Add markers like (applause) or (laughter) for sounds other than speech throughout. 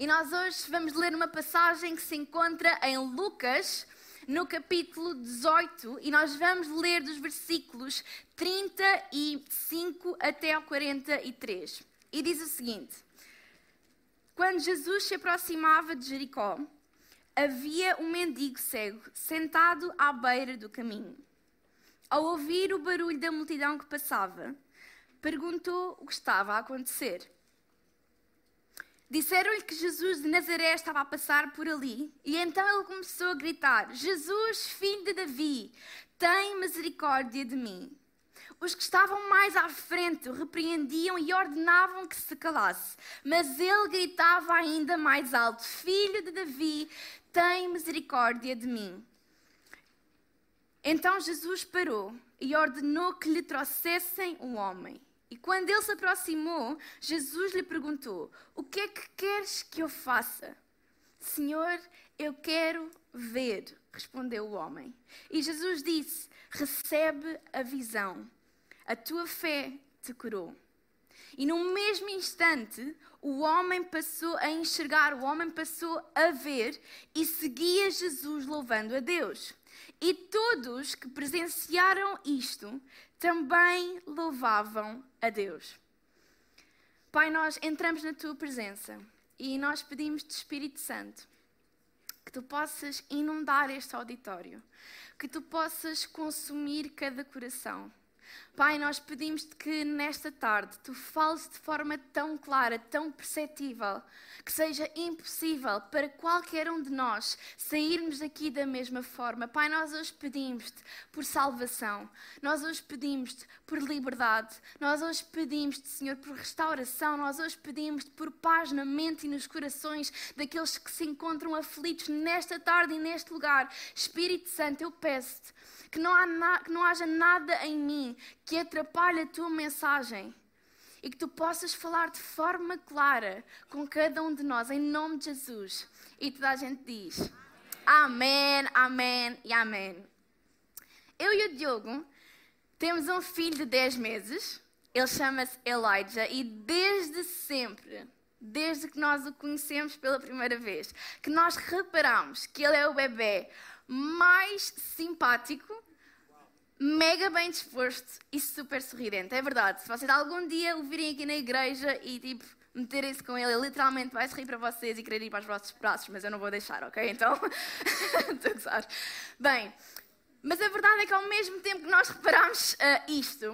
E nós hoje vamos ler uma passagem que se encontra em Lucas, no capítulo 18, e nós vamos ler dos versículos 35 até ao 43. E diz o seguinte: Quando Jesus se aproximava de Jericó, havia um mendigo cego sentado à beira do caminho. Ao ouvir o barulho da multidão que passava, perguntou o que estava a acontecer. Disseram-lhe que Jesus de Nazaré estava a passar por ali, e então ele começou a gritar: Jesus, filho de Davi, tem misericórdia de mim. Os que estavam mais à frente repreendiam e ordenavam que se calasse, mas ele gritava ainda mais alto: Filho de Davi, tem misericórdia de mim. Então Jesus parou e ordenou que lhe trouxessem um homem. E quando ele se aproximou, Jesus lhe perguntou: O que é que queres que eu faça? Senhor, eu quero ver, respondeu o homem. E Jesus disse: Recebe a visão, a tua fé te curou. E no mesmo instante, o homem passou a enxergar, o homem passou a ver e seguia Jesus louvando a Deus. E todos que presenciaram isto também louvavam a Deus. Pai, nós entramos na tua presença e nós pedimos-te, Espírito Santo, que tu possas inundar este auditório, que tu possas consumir cada coração Pai, nós pedimos-te que nesta tarde tu fales de forma tão clara, tão perceptível, que seja impossível para qualquer um de nós sairmos daqui da mesma forma. Pai, nós hoje pedimos-te por salvação, nós hoje pedimos-te por liberdade, nós hoje pedimos-te, Senhor, por restauração, nós hoje pedimos-te por paz na mente e nos corações daqueles que se encontram aflitos nesta tarde e neste lugar. Espírito Santo, eu peço-te que não, há que não haja nada em mim que atrapalhe a tua mensagem e que tu possas falar de forma clara com cada um de nós, em nome de Jesus. E toda a gente diz: Amém, Amém e Amém. Eu e o Diogo temos um filho de 10 meses, ele chama-se Elijah, e desde sempre, desde que nós o conhecemos pela primeira vez, que nós reparamos que ele é o bebê mais simpático, mega bem disposto e super sorridente. É verdade. Se vocês algum dia o virem aqui na igreja e tipo meterem-se com ele, ele literalmente vai sorrir para vocês e querer ir para os vossos braços, mas eu não vou deixar, ok? Então, estou a gozar. Bem, mas a verdade é que ao mesmo tempo que nós reparamos uh, isto,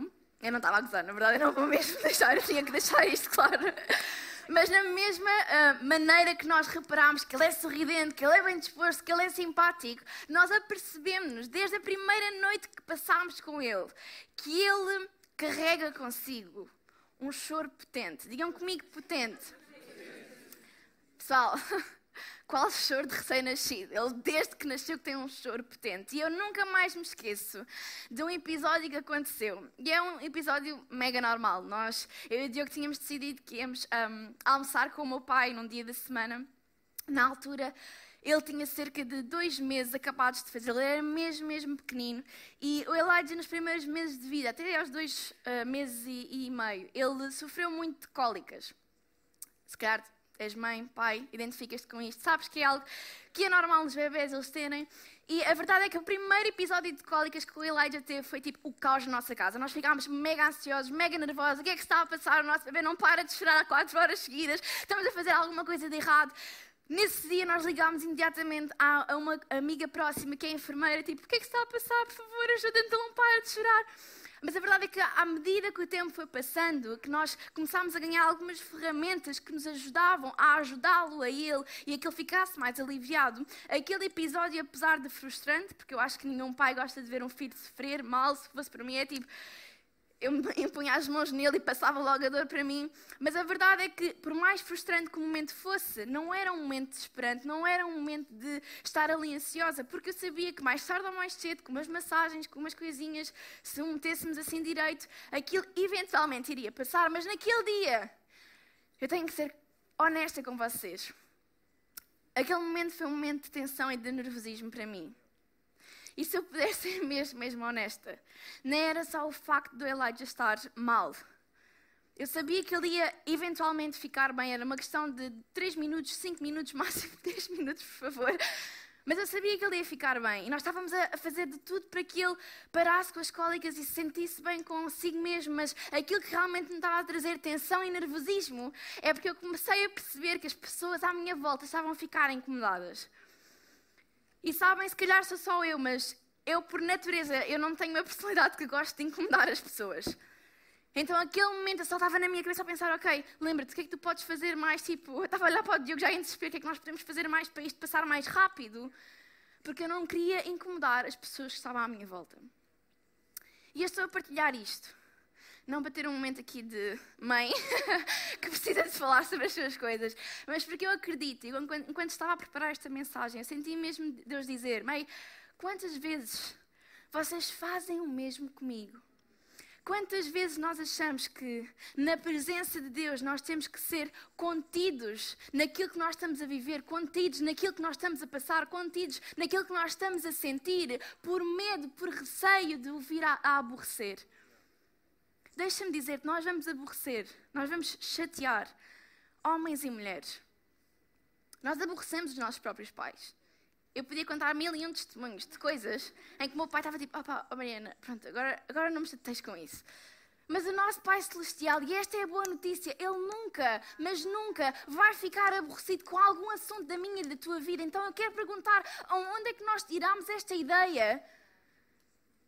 eu não estava a gozar, na verdade eu não vou mesmo (laughs) deixar, eu tinha que deixar isto claro. Mas na mesma uh, maneira que nós reparamos que ele é sorridente, que ele é bem disposto, que ele é simpático, nós apercebemos-nos desde a primeira noite que passámos com ele que ele carrega consigo um choro potente. Digam comigo potente. Pessoal, (laughs) qual choro de recém-nascido? Ele, desde que nasceu, tem um choro potente. E eu nunca mais me esqueço de um episódio que aconteceu. E é um episódio mega normal. Nós, eu e o Diogo, tínhamos decidido que íamos um, almoçar com o meu pai num dia da semana. Na altura, ele tinha cerca de dois meses acabados de fazer, ele era mesmo, mesmo pequenino. E o Elijah, nos primeiros meses de vida, até aos dois uh, meses e, e meio, ele sofreu muito de cólicas. Se calhar és mãe, pai, identificas-te com isto, sabes que é algo que é normal nos bebés eles terem. E a verdade é que o primeiro episódio de cólicas que o Elijah teve foi tipo o caos na nossa casa. Nós ficámos mega ansiosos, mega nervosos. O que é que está a passar? O nosso bebê não para de chorar há quatro horas seguidas. Estamos a fazer alguma coisa de errado. Nesse dia nós ligámos imediatamente a, uma amiga próxima que é enfermeira, tipo, o que é que está a passar? Por favor, ajuda-me, não para de chorar. Mas a verdade é que, à medida que o tempo foi passando, que nós começámos a ganhar algumas ferramentas que nos ajudavam a ajudá-lo a ele e a que ele ficasse mais aliviado, aquele episódio, apesar de frustrante, porque eu acho que nenhum pai gosta de ver um filho sofrer mal, se fosse para mim, é tipo eu me (laughs) impunha as mãos nele e passava logo a dor para mim. Mas a verdade é que, por mais frustrante que o momento fosse, não era um momento desesperante, não era um momento de estar ali ansiosa, porque eu sabia que mais tarde ou mais cedo, com umas massagens, com umas coisinhas, se o metêssemos assim direito, aquilo eventualmente iria passar. Mas naquele dia, eu tenho que ser honesta com vocês. Aquele momento foi um momento de tensão e de nervosismo para mim. E se eu puder ser mesmo, mesmo honesta, não era só o facto do Elijah estar mal. Eu sabia que ele ia eventualmente ficar bem, era uma questão de 3 minutos, 5 minutos, (laughs) máximo 10 minutos, por favor. Mas eu sabia que ele ia ficar bem. E nós estávamos a fazer de tudo para que ele parasse com as cólicas e se sentisse bem consigo mesmo. Mas aquilo que realmente me estava a trazer tensão e nervosismo é porque eu comecei a perceber que as pessoas à minha volta estavam a ficar incomodadas. E sabem, se calhar sou só eu, mas eu, por natureza, eu não tenho uma personalidade que gosto de incomodar as pessoas. Então, aquele momento, eu só estava na minha cabeça a pensar, ok, lembra-te, o que é que tu podes fazer mais? Tipo, eu estava a olhar para o Diogo já em desespero, o que é que nós podemos fazer mais para isto passar mais rápido? Porque eu não queria incomodar as pessoas que estavam à minha volta. E eu estou a partilhar isto não para ter um momento aqui de mãe (laughs) que precisa de falar sobre as suas coisas, mas porque eu acredito, enquanto, enquanto estava a preparar esta mensagem, eu senti mesmo Deus dizer: Mãe, quantas vezes vocês fazem o mesmo comigo? Quantas vezes nós achamos que na presença de Deus nós temos que ser contidos naquilo que nós estamos a viver, contidos naquilo que nós estamos a passar, contidos naquilo que nós estamos a sentir, por medo, por receio de o vir a, a aborrecer? Deixa-me dizer que nós vamos aborrecer, nós vamos chatear homens e mulheres. Nós aborrecemos os nossos próprios pais. Eu podia contar mil e um testemunhos de coisas em que o meu pai estava tipo, opa, oh Mariana, pronto, agora, agora não me chateis com isso. Mas o nosso Pai Celestial, e esta é a boa notícia, Ele nunca, mas nunca vai ficar aborrecido com algum assunto da minha e da tua vida. Então eu quero perguntar, onde é que nós tiramos esta ideia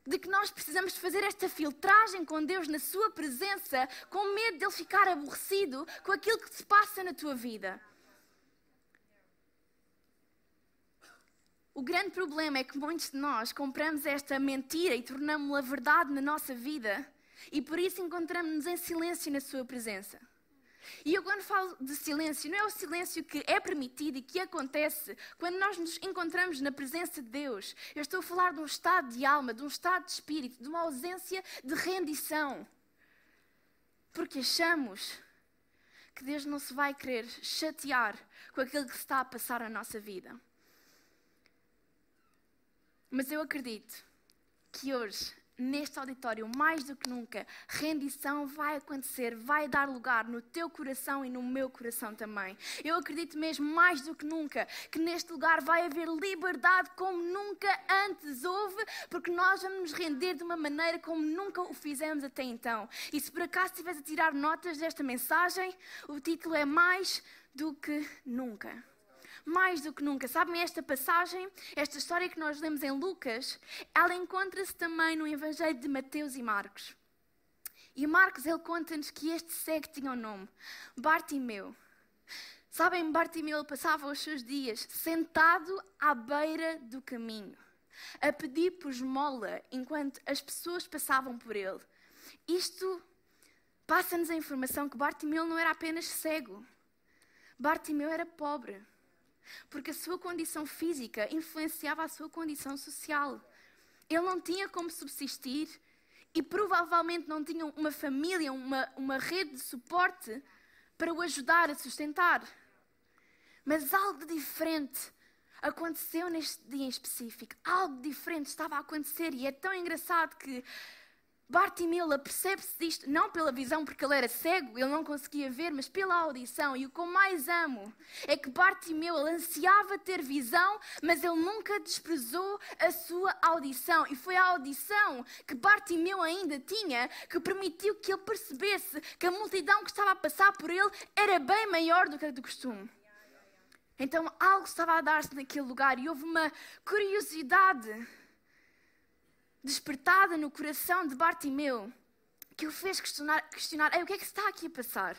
de que nós precisamos fazer esta filtragem com Deus na Sua presença, com medo de Ele ficar aborrecido com aquilo que se passa na tua vida. O grande problema é que muitos de nós compramos esta mentira e tornamos-la verdade na nossa vida e por isso encontramos-nos em silêncio na Sua presença. E eu, quando falo de silêncio, não é o silêncio que é permitido e que acontece quando nós nos encontramos na presença de Deus. Eu estou a falar de um estado de alma, de um estado de espírito, de uma ausência de rendição. Porque achamos que Deus não se vai querer chatear com aquilo que está a passar na nossa vida. Mas eu acredito que hoje neste auditório, mais do que nunca, rendição vai acontecer, vai dar lugar no teu coração e no meu coração também. Eu acredito mesmo, mais do que nunca, que neste lugar vai haver liberdade como nunca antes houve, porque nós vamos nos render de uma maneira como nunca o fizemos até então. E se por acaso estiveres a tirar notas desta mensagem, o título é Mais do que Nunca mais do que nunca. Sabem esta passagem, esta história que nós lemos em Lucas, ela encontra-se também no Evangelho de Mateus e Marcos. E Marcos, ele conta-nos que este cego tinha um nome, Bartimeu. Sabem, Bartimeu passava os seus dias sentado à beira do caminho, a pedir por esmola enquanto as pessoas passavam por ele. Isto passa-nos a informação que Bartimeu não era apenas cego. Bartimeu era pobre porque a sua condição física influenciava a sua condição social. Ele não tinha como subsistir e provavelmente não tinha uma família, uma, uma rede de suporte para o ajudar a sustentar. Mas algo diferente aconteceu neste dia em específico. Algo diferente estava a acontecer e é tão engraçado que Bartimeu apercebe-se disto, não pela visão, porque ele era cego, ele não conseguia ver, mas pela audição. E o que eu mais amo é que Bartimeu ansiava ter visão, mas ele nunca desprezou a sua audição. E foi a audição que Bartimeu ainda tinha que permitiu que ele percebesse que a multidão que estava a passar por ele era bem maior do que a do costume. Então algo estava a dar-se naquele lugar e houve uma curiosidade despertada no coração de Bartimeu que o fez questionar, questionar Ei, o que é que está aqui a passar?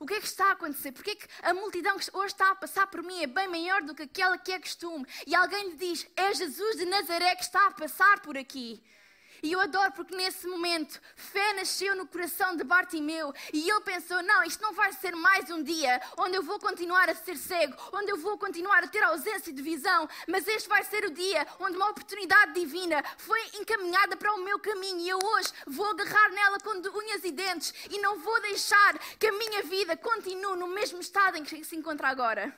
O que é que está a acontecer? Porque é que a multidão que hoje está a passar por mim é bem maior do que aquela que é costume? E alguém lhe diz: É Jesus de Nazaré que está a passar por aqui. E eu adoro porque nesse momento fé nasceu no coração de Bartimeu. E ele pensou: não, isto não vai ser mais um dia onde eu vou continuar a ser cego, onde eu vou continuar a ter ausência de visão, mas este vai ser o dia onde uma oportunidade divina foi encaminhada para o meu caminho. E eu hoje vou agarrar nela com unhas e dentes e não vou deixar que a minha vida continue no mesmo estado em que se encontra agora.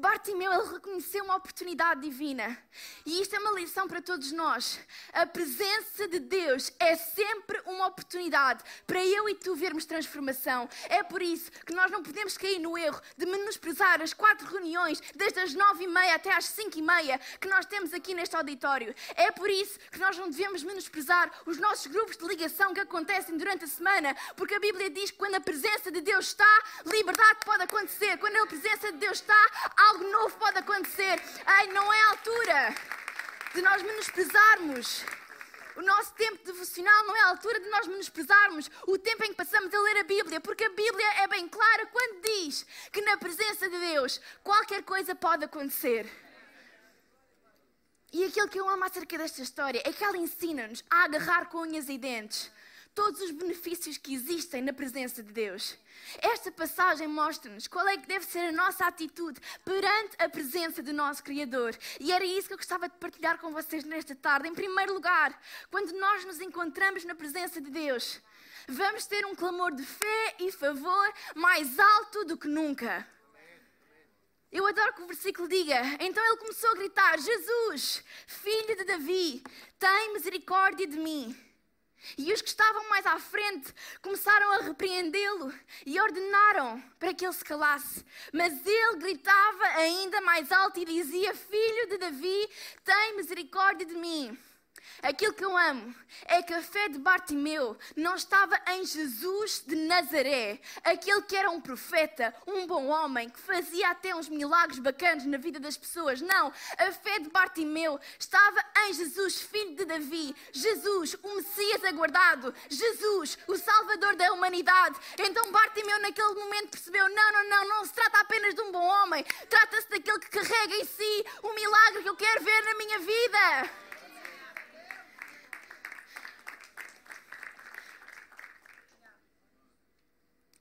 Bartimeu ele reconheceu uma oportunidade divina. E isto é uma lição para todos nós. A presença de Deus é sempre uma oportunidade para eu e tu vermos transformação. É por isso que nós não podemos cair no erro de menosprezar as quatro reuniões, desde as nove e meia até às cinco e meia, que nós temos aqui neste auditório. É por isso que nós não devemos menosprezar os nossos grupos de ligação que acontecem durante a semana, porque a Bíblia diz que quando a presença de Deus está, liberdade pode acontecer. Quando a presença de Deus está, algo novo pode acontecer. Ai, não é a altura de nós menosprezarmos. O nosso tempo devocional não é a altura de nós menosprezarmos o tempo em que passamos a ler a Bíblia, porque a Bíblia é bem clara quando diz que na presença de Deus qualquer coisa pode acontecer. E aquilo que eu amo acerca desta história é que ela ensina-nos a agarrar com unhas e dentes todos os benefícios que existem na presença de Deus. Esta passagem mostra-nos qual é que deve ser a nossa atitude perante a presença do nosso Criador. E era isso que eu gostava de partilhar com vocês nesta tarde. Em primeiro lugar, quando nós nos encontramos na presença de Deus, vamos ter um clamor de fé e favor mais alto do que nunca. Eu adoro que o versículo diga: Então ele começou a gritar: Jesus, filho de Davi, tem misericórdia de mim. E os que estavam mais à frente começaram a repreendê-lo e ordenaram para que ele se calasse. Mas ele gritava ainda mais alto e dizia: Filho de Davi, tem misericórdia de mim. Aquilo que eu amo é que a fé de Bartimeu não estava em Jesus de Nazaré, aquele que era um profeta, um bom homem, que fazia até uns milagres bacanas na vida das pessoas. Não, a fé de Bartimeu estava em Jesus, filho de Davi, Jesus, o Messias aguardado, Jesus, o Salvador da humanidade. Então Bartimeu naquele momento percebeu: não, não, não, não se trata apenas de um bom homem, trata-se daquele que carrega em si o milagre que eu quero ver na minha vida.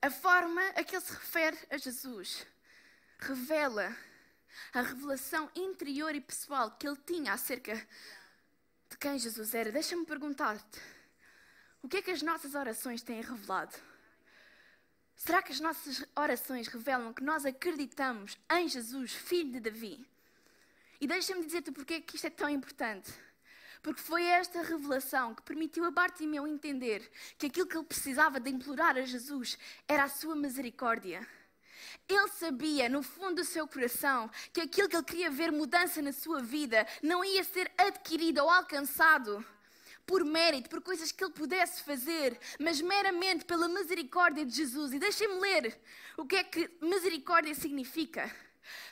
A forma a que ele se refere a Jesus revela a revelação interior e pessoal que ele tinha acerca de quem Jesus era. Deixa-me perguntar-te: o que é que as nossas orações têm revelado? Será que as nossas orações revelam que nós acreditamos em Jesus, filho de Davi? E deixa-me dizer-te porque é que isto é tão importante. Porque foi esta revelação que permitiu a Bartimeu entender que aquilo que ele precisava de implorar a Jesus era a sua misericórdia. Ele sabia, no fundo do seu coração, que aquilo que ele queria ver mudança na sua vida não ia ser adquirido ou alcançado por mérito, por coisas que ele pudesse fazer, mas meramente pela misericórdia de Jesus. E deixem-me ler o que é que misericórdia significa.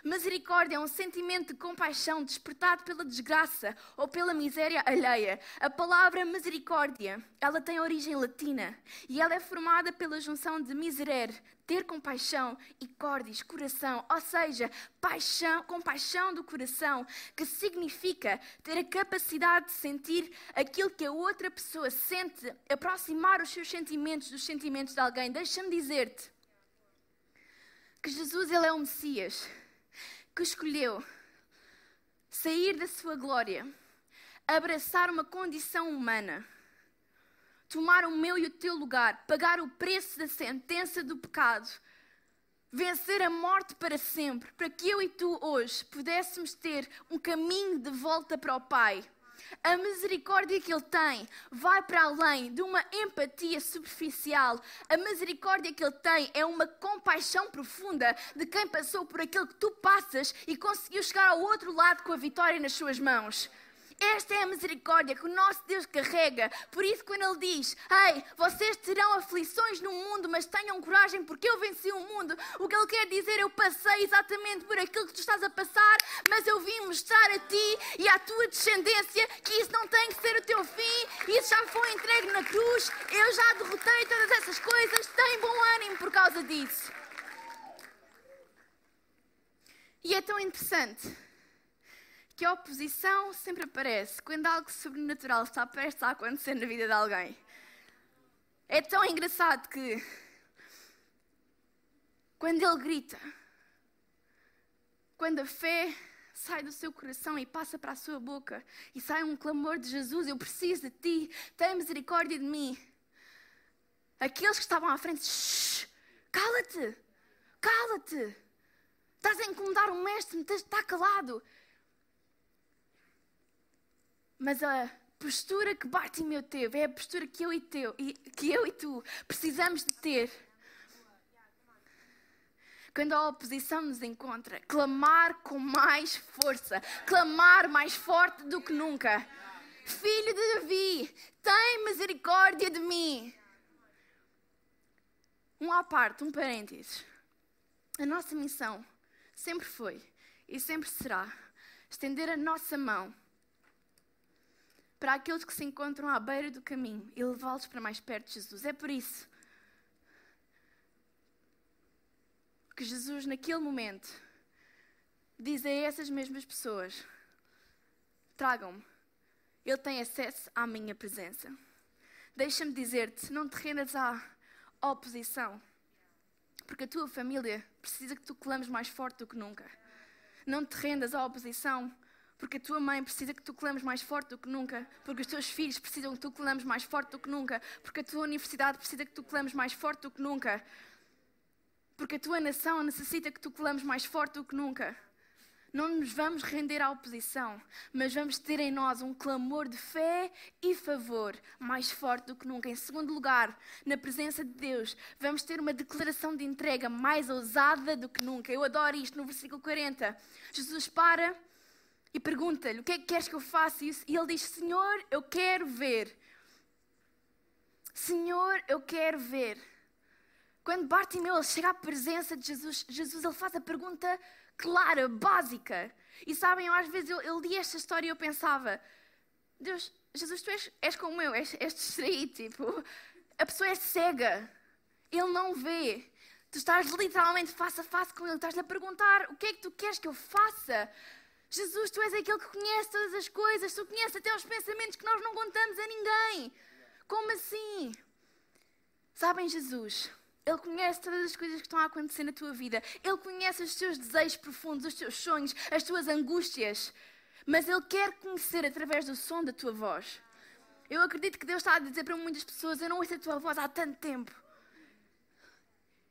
Misericórdia é um sentimento de compaixão despertado pela desgraça ou pela miséria alheia. A palavra misericórdia, ela tem origem latina e ela é formada pela junção de miserere, ter compaixão, e cordis, coração, ou seja, paixão, compaixão do coração, que significa ter a capacidade de sentir aquilo que a outra pessoa sente, aproximar os seus sentimentos dos sentimentos de alguém. Deixa-me dizer-te que Jesus ele é o Messias que escolheu sair da sua glória, abraçar uma condição humana, tomar o meu e o teu lugar, pagar o preço da sentença do pecado, vencer a morte para sempre, para que eu e tu hoje pudéssemos ter um caminho de volta para o Pai. A misericórdia que Ele tem vai para além de uma empatia superficial. A misericórdia que Ele tem é uma compaixão profunda de quem passou por aquilo que tu passas e conseguiu chegar ao outro lado com a vitória nas suas mãos. Esta é a misericórdia que o nosso Deus carrega. Por isso, quando Ele diz: Ei, vocês terão aflições no mundo, mas tenham coragem, porque eu venci o mundo. O que Ele quer dizer, eu passei exatamente por aquilo que tu estás a passar, mas eu vim mostrar a ti e à tua descendência que isso não tem que ser o teu Isso já foi entregue na cruz. Eu já derrotei todas essas coisas. Tem bom ânimo por causa disso. E é tão interessante que a oposição sempre aparece quando algo sobrenatural está prestes a acontecer na vida de alguém. É tão engraçado que quando ele grita, quando a fé sai do seu coração e passa para a sua boca e sai um clamor de Jesus: Eu preciso de ti, tem misericórdia de mim. Aqueles que estavam à frente, cala-te, cala-te, estás a incomodar o mestre, está calado. Mas a postura que Bartimeu teve é a postura que eu e, teu, que eu e tu precisamos de ter quando a oposição nos encontra, clamar com mais força, clamar mais forte do que nunca. Filho de Davi, tem misericórdia de mim. Um à parte, um parênteses. A nossa missão sempre foi e sempre será estender a nossa mão para aqueles que se encontram à beira do caminho e levá-los para mais perto de Jesus. É por isso que Jesus, naquele momento, diz a essas mesmas pessoas: tragam-me, Ele tem acesso à minha presença. Deixa-me dizer-te: não te rendas à oposição, porque a tua família precisa que tu clames mais forte do que nunca. Não te rendas à oposição, porque a tua mãe precisa que tu clames mais forte do que nunca, porque os teus filhos precisam que tu clames mais forte do que nunca, porque a tua universidade precisa que tu clames mais forte do que nunca, porque a tua nação necessita que tu clames mais forte do que nunca. Não nos vamos render à oposição, mas vamos ter em nós um clamor de fé e favor mais forte do que nunca. Em segundo lugar, na presença de Deus, vamos ter uma declaração de entrega mais ousada do que nunca. Eu adoro isto no versículo 40. Jesus para e pergunta-lhe: O que é que queres que eu faça? E ele diz: Senhor, eu quero ver. Senhor, eu quero ver. Quando Bartimeu chega à presença de Jesus, Jesus ele faz a pergunta clara, básica. E sabem, eu, às vezes eu, eu li esta história e eu pensava: Deus, Jesus, tu és, és como eu, és, és distraído. Tipo, a pessoa é cega, ele não vê. Tu estás literalmente face a face com ele, estás-lhe a perguntar: o que é que tu queres que eu faça? Jesus, tu és aquele que conhece todas as coisas, tu conheces até os pensamentos que nós não contamos a ninguém. Como assim? Sabem, Jesus, ele conhece todas as coisas que estão a acontecer na tua vida. Ele conhece os teus desejos profundos, os teus sonhos, as tuas angústias. Mas Ele quer conhecer através do som da tua voz. Eu acredito que Deus está a dizer para muitas pessoas: Eu não ouço a tua voz há tanto tempo.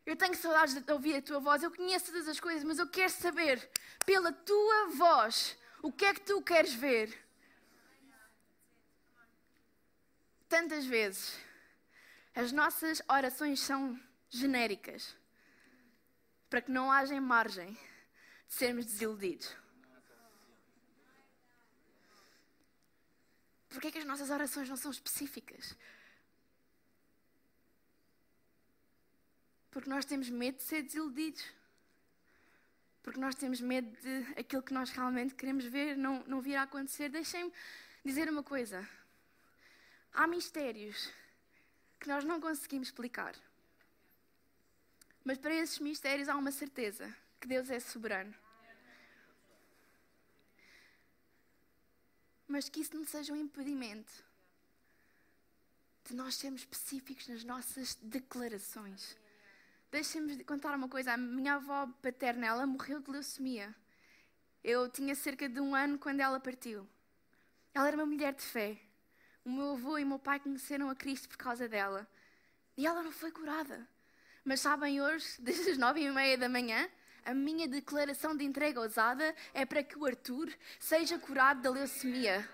Eu tenho saudades de ouvir a tua voz. Eu conheço todas as coisas, mas eu quero saber, pela tua voz, o que é que tu queres ver. Tantas vezes, as nossas orações são genéricas para que não haja margem de sermos desiludidos. Porquê é que as nossas orações não são específicas? Porque nós temos medo de ser desiludidos. Porque nós temos medo de aquilo que nós realmente queremos ver não, não vir a acontecer. Deixem-me dizer uma coisa. Há mistérios que nós não conseguimos explicar. Mas para esses mistérios há uma certeza: que Deus é soberano. Mas que isso não seja um impedimento de nós sermos específicos nas nossas declarações. Deixem-me contar uma coisa. A minha avó paterna, ela morreu de leucemia. Eu tinha cerca de um ano quando ela partiu. Ela era uma mulher de fé. O meu avô e o meu pai conheceram a Cristo por causa dela. E ela não foi curada. Mas sabem, hoje, (laughs) desde as nove e meia da manhã, a minha declaração de entrega ousada é para que o Arthur seja curado da leucemia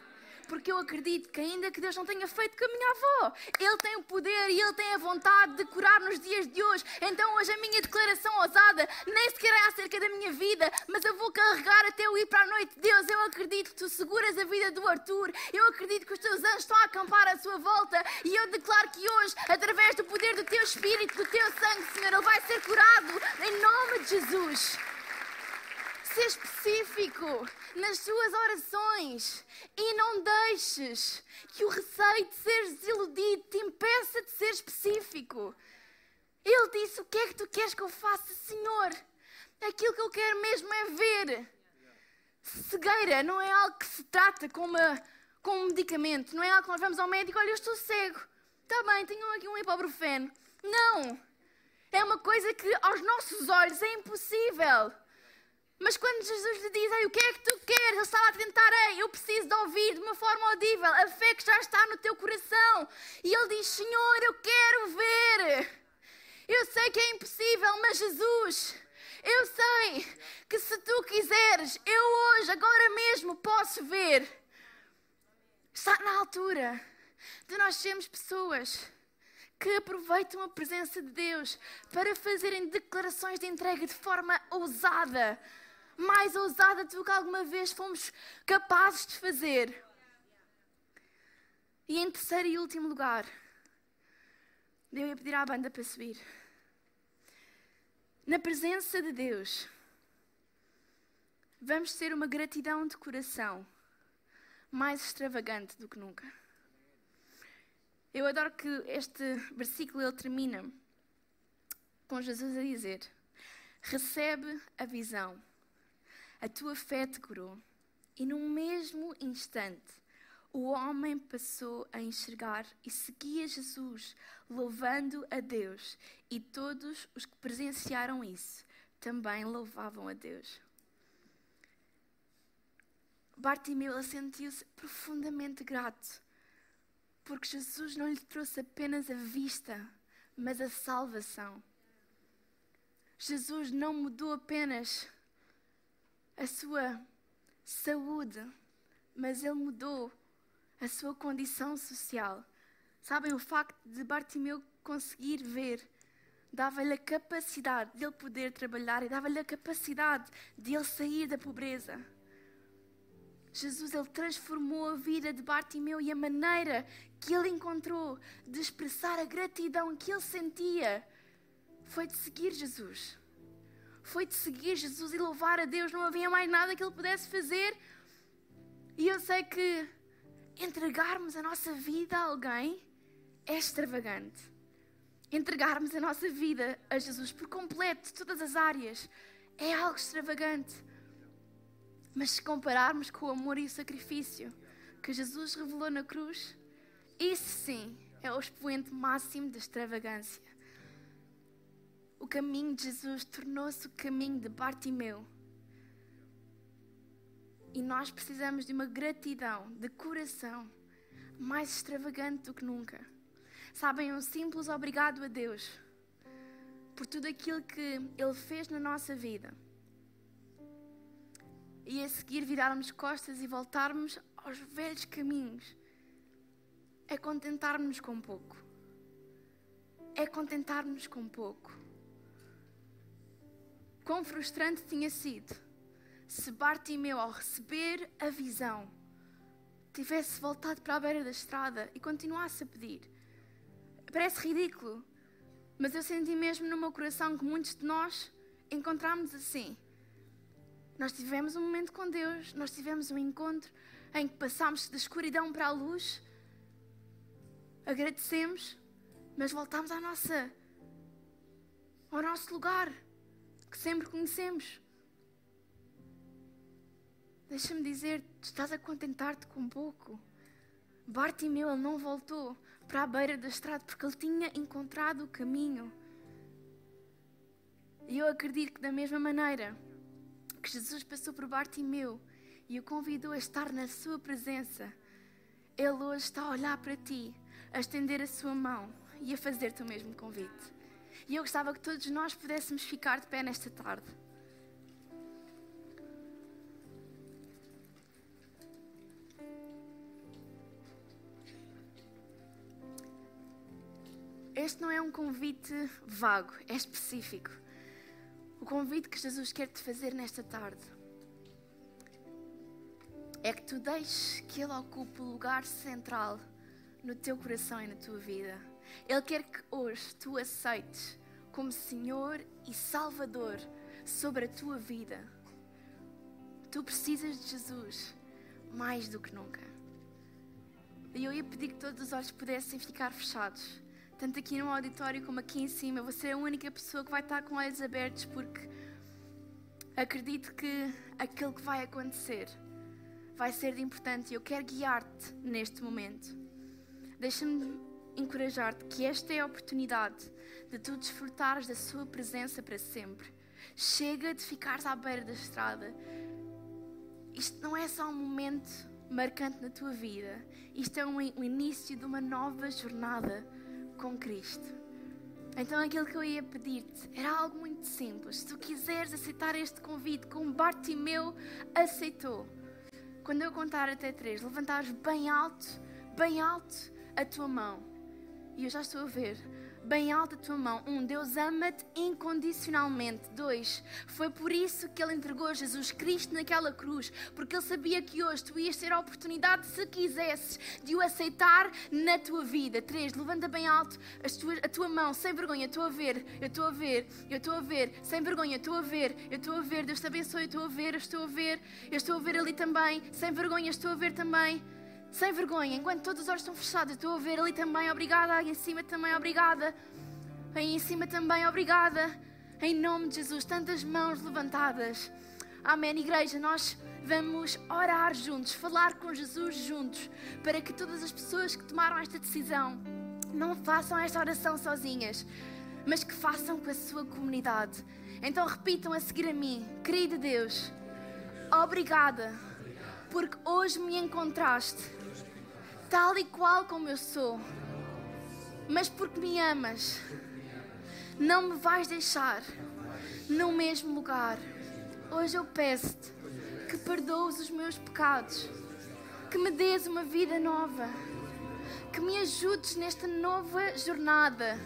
porque eu acredito que, ainda que Deus não tenha feito com a minha avó, Ele tem o poder e Ele tem a vontade de curar nos dias de hoje. Então, hoje, a minha declaração ousada nem sequer é acerca da minha vida, mas eu vou carregar até eu ir para a noite. Deus, eu acredito que tu seguras a vida do Arthur, eu acredito que os teus anjos estão a acampar à sua volta e eu declaro que hoje, através do poder do teu espírito, do teu sangue, Senhor, Ele vai ser curado em nome de Jesus. Ser específico nas suas orações e não deixes que o receio de seres desiludido te impeça de ser específico. Ele disse: O que é que tu queres que eu faça, Senhor? Aquilo que eu quero mesmo é ver. Cegueira não é algo que se trata com, uma, com um medicamento, não é algo que nós vamos ao médico, olha, eu estou cego. Está bem, tenho aqui um ibuprofeno. Não! É uma coisa que aos nossos olhos é impossível. Mas quando Jesus lhe diz, Ei, o que é que tu queres? Ele estava a tentar, Ei, eu preciso de ouvir de uma forma audível a fé que já está no teu coração. E ele diz, Senhor, eu quero ver. Eu sei que é impossível, mas Jesus, eu sei que se tu quiseres, eu hoje, agora mesmo, posso ver. Está na altura de nós sermos pessoas que aproveitam a presença de Deus para fazerem declarações de entrega de forma ousada, mais ousada do que alguma vez fomos capazes de fazer. E em terceiro e último lugar, eu ia pedir à banda para subir. Na presença de Deus, vamos ter uma gratidão de coração mais extravagante do que nunca. Eu adoro que este versículo ele termina com Jesus a dizer: Recebe a visão, a tua fé te curou. E num mesmo instante, o homem passou a enxergar e seguia Jesus, louvando a Deus. E todos os que presenciaram isso também louvavam a Deus. Bartimeu sentiu-se profundamente grato porque Jesus não lhe trouxe apenas a vista, mas a salvação. Jesus não mudou apenas a sua saúde, mas ele mudou a sua condição social. Sabem, o facto de Bartimeu conseguir ver dava-lhe a capacidade de ele poder trabalhar e dava-lhe a capacidade de ele sair da pobreza. Jesus ele transformou a vida de Bartimeu e a maneira que ele encontrou de expressar a gratidão que ele sentia foi de seguir Jesus. Foi de seguir Jesus e louvar a Deus. Não havia mais nada que ele pudesse fazer. E eu sei que entregarmos a nossa vida a alguém é extravagante. Entregarmos a nossa vida a Jesus por completo, todas as áreas, é algo extravagante. Mas se compararmos com o amor e o sacrifício que Jesus revelou na cruz, isso sim é o expoente máximo da extravagância. O caminho de Jesus tornou-se o caminho de Bartimeu. E nós precisamos de uma gratidão de coração mais extravagante do que nunca. Sabem, um simples obrigado a Deus por tudo aquilo que Ele fez na nossa vida e a seguir virarmos costas e voltarmos aos velhos caminhos, é contentarmos com pouco. É contentarmos com pouco. Quão frustrante tinha sido se Bartimeu, ao receber a visão, tivesse voltado para a beira da estrada e continuasse a pedir. Parece ridículo, mas eu senti mesmo no meu coração que muitos de nós encontramos assim. Nós tivemos um momento com Deus, nós tivemos um encontro em que passámos da escuridão para a luz, agradecemos, mas voltámos à nossa, ao nosso lugar que sempre conhecemos. Deixa-me dizer, tu estás a contentar-te com pouco. Bartimeu, ele não voltou para a beira da estrada porque ele tinha encontrado o caminho. E eu acredito que da mesma maneira que Jesus passou por Bartimeu e o convidou a estar na sua presença, Ele hoje está a olhar para ti, a estender a sua mão e a fazer-te o mesmo convite. E eu gostava que todos nós pudéssemos ficar de pé nesta tarde. Este não é um convite vago, é específico. O convite que Jesus quer te fazer nesta tarde é que tu deixes que Ele ocupe o lugar central no teu coração e na tua vida. Ele quer que hoje tu aceites como Senhor e Salvador sobre a tua vida. Tu precisas de Jesus mais do que nunca. E eu ia pedir que todos os olhos pudessem ficar fechados. Tanto aqui no auditório como aqui em cima. Você é a única pessoa que vai estar com olhos abertos porque acredito que aquilo que vai acontecer vai ser de importante e eu quero guiar-te neste momento. Deixa-me encorajar-te que esta é a oportunidade de tu desfrutares da sua presença para sempre. Chega de ficares à beira da estrada. Isto não é só um momento marcante na tua vida, isto é um, o início de uma nova jornada com Cristo. Então aquilo que eu ia pedir-te era algo muito simples. Se tu quiseres aceitar este convite, como Bartimeu aceitou, quando eu contar até três, levantares bem alto, bem alto a tua mão. E eu já estou a ver bem alta a tua mão. Um, Deus ama-te incondicionalmente. Dois, foi por isso que Ele entregou Jesus Cristo naquela cruz, porque Ele sabia que hoje tu ias ter a oportunidade, se quisesses, de o aceitar na tua vida. Três, levanta bem alto a tua mão, sem vergonha. Estou a ver, eu estou a ver, eu estou a ver, sem vergonha. Estou a ver, eu estou a ver. Deus te abençoe. Estou a ver, eu estou a ver, eu estou a ver ali também, sem vergonha. Estou a ver também sem vergonha, enquanto todos os olhos estão fechados, estou a ver ali também, obrigada, aí em cima também, obrigada, aí em cima também, obrigada, em nome de Jesus, tantas mãos levantadas. Amém, igreja, nós vamos orar juntos, falar com Jesus juntos, para que todas as pessoas que tomaram esta decisão não façam esta oração sozinhas, mas que façam com a sua comunidade. Então repitam a seguir a mim, querido Deus, obrigada, porque hoje me encontraste tal e qual como eu sou, mas porque me amas, não me vais deixar no mesmo lugar. Hoje eu peço-te que perdoes os meus pecados, que me dês uma vida nova, que me ajudes nesta nova jornada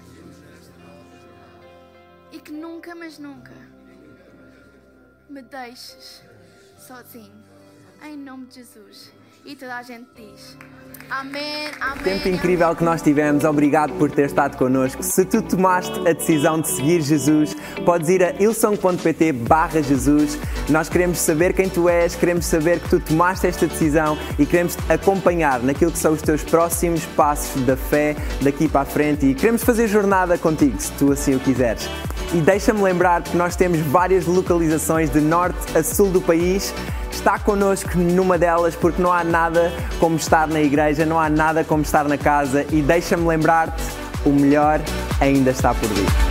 e que nunca, mas nunca me deixes sozinho. Em nome de Jesus. E toda a gente diz: Amém, amém. Tempo incrível que nós tivemos, obrigado por ter estado connosco. Se tu tomaste a decisão de seguir Jesus, podes ir a ilson.pt barra Jesus. Nós queremos saber quem tu és, queremos saber que tu tomaste esta decisão e queremos acompanhar naquilo que são os teus próximos passos da fé daqui para a frente e queremos fazer jornada contigo, se tu assim o quiseres. E deixa-me lembrar que nós temos várias localizações de norte a sul do país está connosco numa delas, porque não há nada como estar na igreja, não há nada como estar na casa e deixa-me lembrar-te: o melhor ainda está por vir.